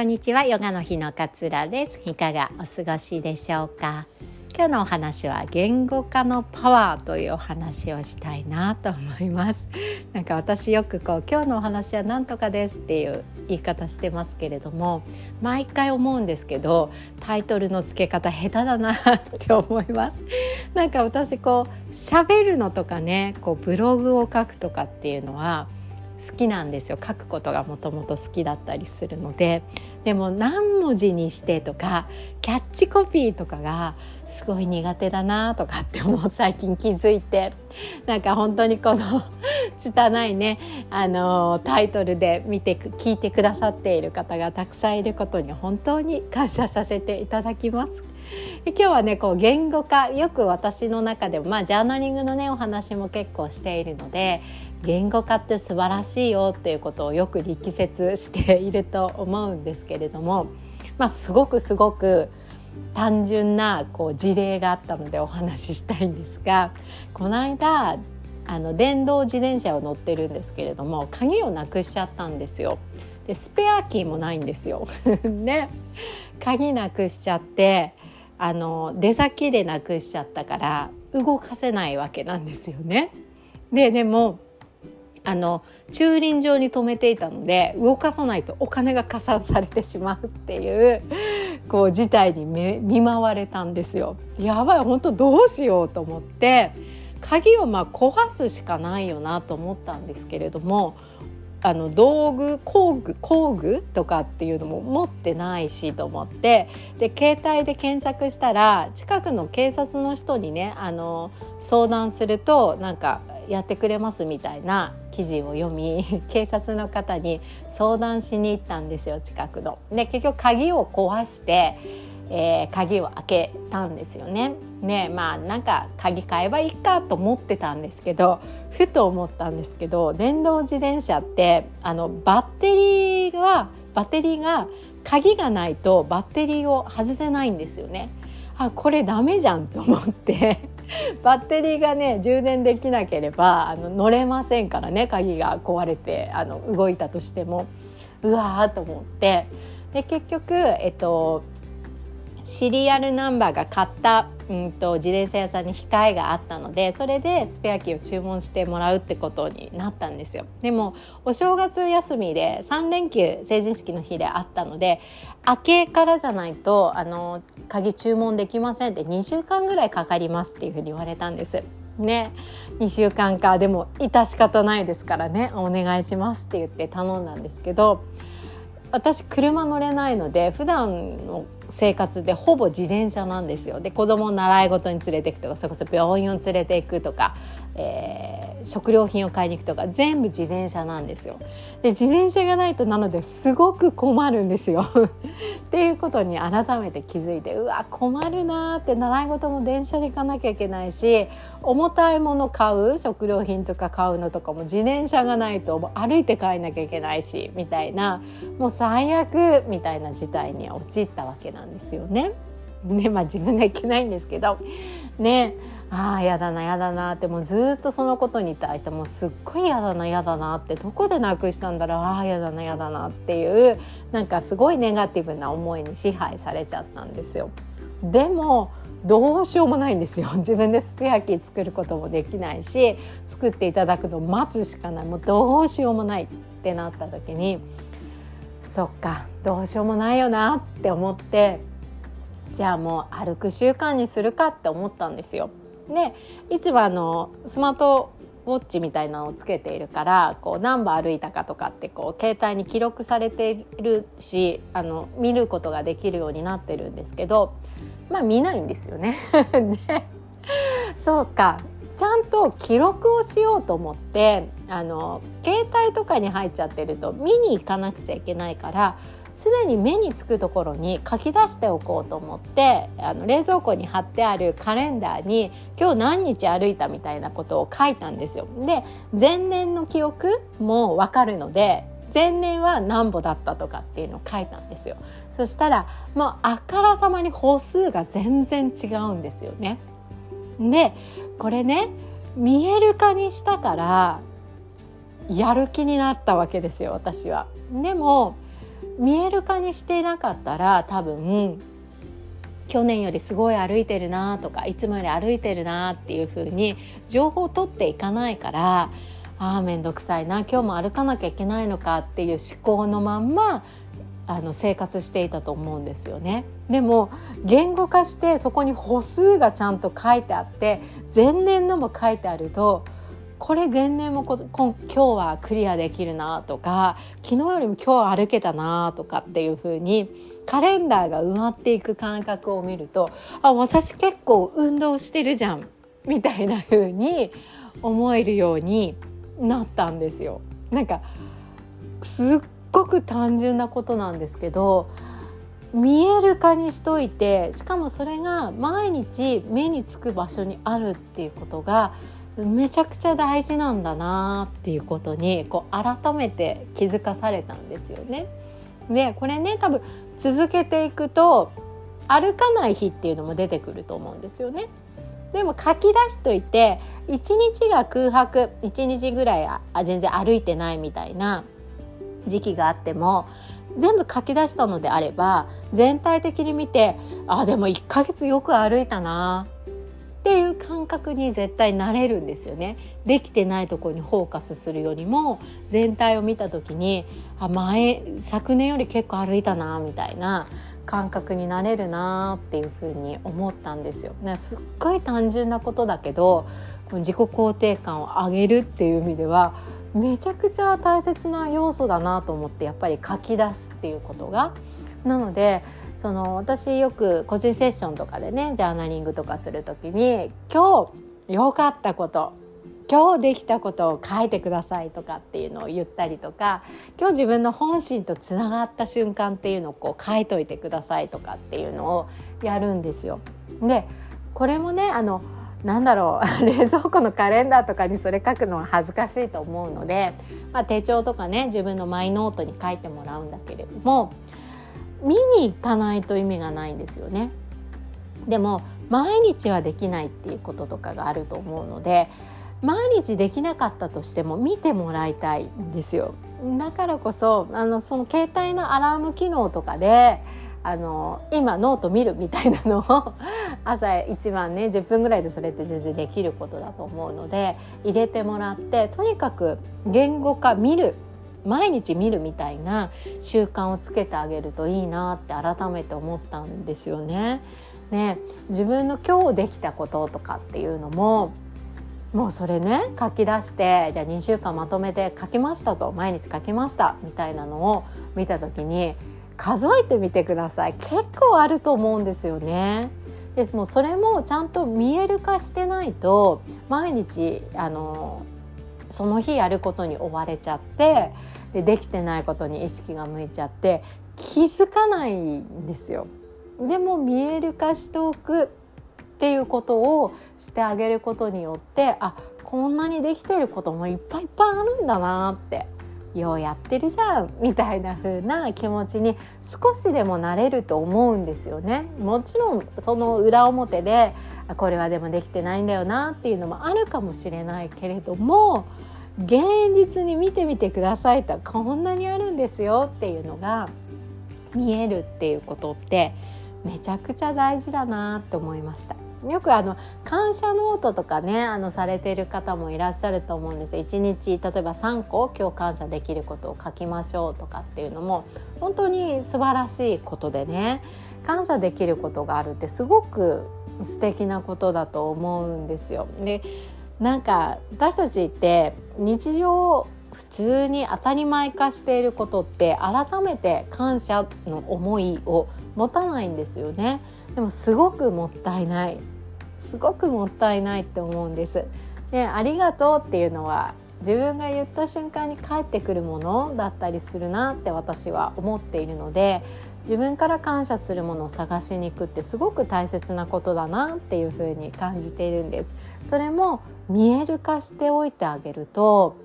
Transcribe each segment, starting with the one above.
こんにちは。ヨガの日の勝です。いかがお過ごしでしょうか？今日のお話は言語化のパワーというお話をしたいなと思います。なんか私よくこう今日のお話は何とかですっていう言い方してますけれども毎回思うんですけどタイトルの付け方下手だなって思います。なんか私こう喋るのとかねこうブログを書くとかっていうのは好きなんですよ。書くことがもともと好きだったりするので。でも何文字にしてとかキャッチコピーとかがすごい苦手だなとかってもう最近気づいて。なんか本当にこの拙いねあのタイトルで見て聞いてくださっている方がたくさんいることに本当に感謝させていただきます。今日はねこう言語化よく私の中でもまあジャーナリングのねお話も結構しているので言語化って素晴らしいよっていうことをよく力説していると思うんですけれども、まあ、すごくすごく単純なこう事例があったのでお話ししたいんですがこの間あの電動自転車を乗ってるんですけれども鍵をなくしちゃったんですよ。でスペアキーもないんですよ。ね鍵なくしちゃってあの出先でなくしちゃったから動かせないわけなんですよね。ででもあの駐輪場に止めていたので動かさないとお金が加算されてしまうっていうこう事態に見舞われたんですよ。やばい本当どうしようと思って鍵をまあ壊すしかないよなと思ったんですけれどもあの道具工具工具とかっていうのも持ってないしと思ってで携帯で検索したら近くの警察の人にねあの相談するとなんかやってくれますみたいな記事を読み 警察の方に相談しに行ったんですよ近くの。で結局鍵を壊して、えー、鍵を開けたんですよね。ねまあなんか鍵買えばいいかと思ってたんですけどふと思ったんですけど電動自転車ってあのバッテリーはバッテリーが鍵がないとバッテリーを外せないんですよね。あこれダメじゃんと思って バッテリーがね充電できなければあの乗れませんからね鍵が壊れてあの動いたとしてもうわーと思ってで結局、えっと、シリアルナンバーが買った、うんと、自転車屋さんに控えがあったのでそれでスペアキーを注文してもらうってことになったんですよ。でもお正月休みで3連休成人式の日であったので明けからじゃないとあの鍵注文できませんって2週間ぐらいかかりますっていうふうに言われたんです。ね。2週間か。でも致し方ないですからね。お願いしますって言って頼んだんですけど私車乗れないので普段の生活でほぼ自転車なんですよ。で子供を習い事に連れていくとかそれこそ病院を連れていくとか、えー、食料品を買いに行くとか全部自転車なんですよ。で自転車がないとなのですごく困るんですよ。っていうことに改めて気づいてうわ困るなって習い事も電車で行かなきゃいけないし重たいもの買う食料品とか買うのとかも自転車がないと歩いて帰んなきゃいけないしみたいなもう最悪みたいな事態に陥ったわけなんですよね。ねまあ自分がいけないんですけど。ね。ああやだなやだなってもうずっとそのことに対してもうすっごいやだなやだなってどこでなくしたんだろうああやだなやだなっていうなんかすごいネガティブな思いに支配されちゃったんですよ。でもどうしようもないんですよ 自分でスペアキー作ることもできないし作っていただくのを待つしかないもうどうしようもないってなった時にそっかどうしようもないよなって思ってじゃあもう歩く習慣にするかって思ったんですよ。でいつもあのスマートウォッチみたいなのをつけているからこう何歩歩いたかとかってこう携帯に記録されているしあの見ることができるようになってるんですけどまあ見ないんですよね。ねそうかちゃんと記録をしようと思ってあの携帯とかに入っちゃってると見に行かなくちゃいけないから常に目につくところに書き出しておこうと思ってあの冷蔵庫に貼ってあるカレンダーに今日何日歩いたみたいなことを書いたんですよ。で前年の記憶も分かるので前年は何歩だったとかっていうのを書いたんですよ。そしたらもうあからさまに歩数が全然違うんですよね。でこれね見える化にしたからやる気になったわけですよ私は。でも見える化にしていなかったら多分去年よりすごい歩いてるなとかいつもより歩いてるなっていう風に情報を取っていかないからああ面倒くさいな今日も歩かなきゃいけないのかっていう思考のまんまあの生活していたと思うんですよね。でも言語化してそこに歩数がちゃんと書いてあって前年のも書いてあるとこれ前年もこ今日はクリアできるなとか昨日よりも今日は歩けたなとかっていう風にカレンダーが埋まっていく感覚を見るとあ私結構運動してるじゃんみたいな風に思えるようになったんですよ。なんかすっごく単純なことなんですけど見える化にしといてしかもそれが毎日目につく場所にあるっていうことがめちゃくちゃ大事なんだなっていうことにこう改めて気づかされたんですよね。でこれね多分続けていくと歩かない日っていうのも出てくると思うんですよね。でも書き出しといて1日が空白1日ぐらいあ全然歩いてないみたいな時期があっても全部書き出したのであれば全体的に見てあでも1ヶ月よく歩いたなっていう感覚に絶対なれるんですよね。できてないところにフォーカスするよりも全体を見た時にあ前昨年より結構歩いたなみたいな感覚になれるなっていうふうに思ったんですよ。すっごい単純なことだけど自己肯定感を上げるっていう意味ではめちゃくちゃ大切な要素だなと思ってやっぱり書き出すっていうことが。なのでその私よく個人セッションとかでねジャーナリングとかする時に今日良かったこと今日できたことを書いてくださいとかっていうのを言ったりとか今日自分の本心とつながった瞬間っていうのをこう書いといてくださいとかっていうのをやるんですよ。でこれもねあのなんだろう 冷蔵庫のカレンダーとかにそれ書くのは恥ずかしいと思うので、まあ、手帳とかね自分のマイノートに書いてもらうんだけれども見に行かないと意味がないんですよね。でも毎日はできないっていうこととかがあると思うので毎日できなかったとしても見てもらいたいんですよだからこそあのその携帯のアラーム機能とかであの今ノート見るみたいなのを朝一番ね10分ぐらいでそれって全然できることだと思うので入れてもらってとにかく言語化見る毎日見るみたいな習慣をつけてあげるといいなって改めて思ったんですよね。ね自分の今日できたこととかっていうのももうそれね書き出してじゃあ2週間まとめて書きましたと毎日書きましたみたいなのを見た時に数えてみてください結構あると思うんですよね。ですもうそれもちゃんと見える化してないと毎日あのその日やることに追われちゃってでできてないことに意識が向いちゃって気づかないんですよ。でも見える化しておくっていうことをしてあげることによってあこんなにできてることもいっぱいいっぱいあるんだなってようやってるじゃんみたいな風な気持ちに少しでもなれると思うんですよね。もちろんその裏表でこれはでもできてないんだよなっていうのもあるかもしれないけれども現実に見てみてくださいとこんなにあるんですよっていうのが見えるっていうことってめちゃくちゃ大事だなって思いました。よくあの感謝ノートとかねあのされてる方もいらっしゃると思うんです1日例えば3個今日感謝できることを書きましょうとかっていうのも本当に素晴らしいことでね感謝できることがあるってすごく素敵なことだと思うんですよ。でなんか私たちって日常普通に当たり前化していることって改めて感謝の思いを持たないんですよね。でもすごくもったいないすごくもったいないって思うんです。でありがとうっていうのは自分が言った瞬間に返ってくるものだったりするなって私は思っているので自分から感謝するものを探しに行くってすごく大切なことだなっていうふうに感じているんです。それも見える化しておいてあげると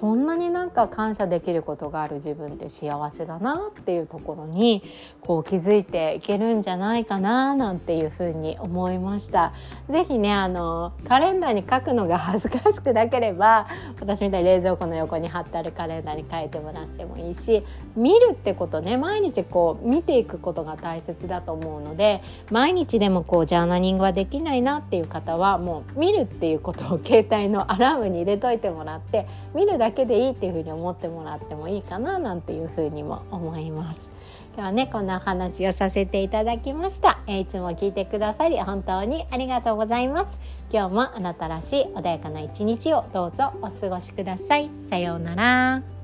こんなになんか感謝できることがある自分って幸せだなっていうところにこう気づいていけるんじゃないかななんていうふうに思いました。ぜひねあのカレンダーに書くのが恥ずかしくなければ私みたいに冷蔵庫の横に貼ってあるカレンダーに書いてもらってもいいし見るってことね毎日こう見ていくことが大切だと思うので毎日でもこうジャーナリングはできないなっていう方はもう見るっていうことを携帯のアラームに入れといてもらって見るだけだけでいいっていうふうに思ってもらってもいいかななんていうふうにも思います。今日はねこんなお話をさせていただきました、え、いつも聞いてくださり本当にありがとうございます。今日もあなたらしい穏やかな一日をどうぞお過ごしください。さようなら。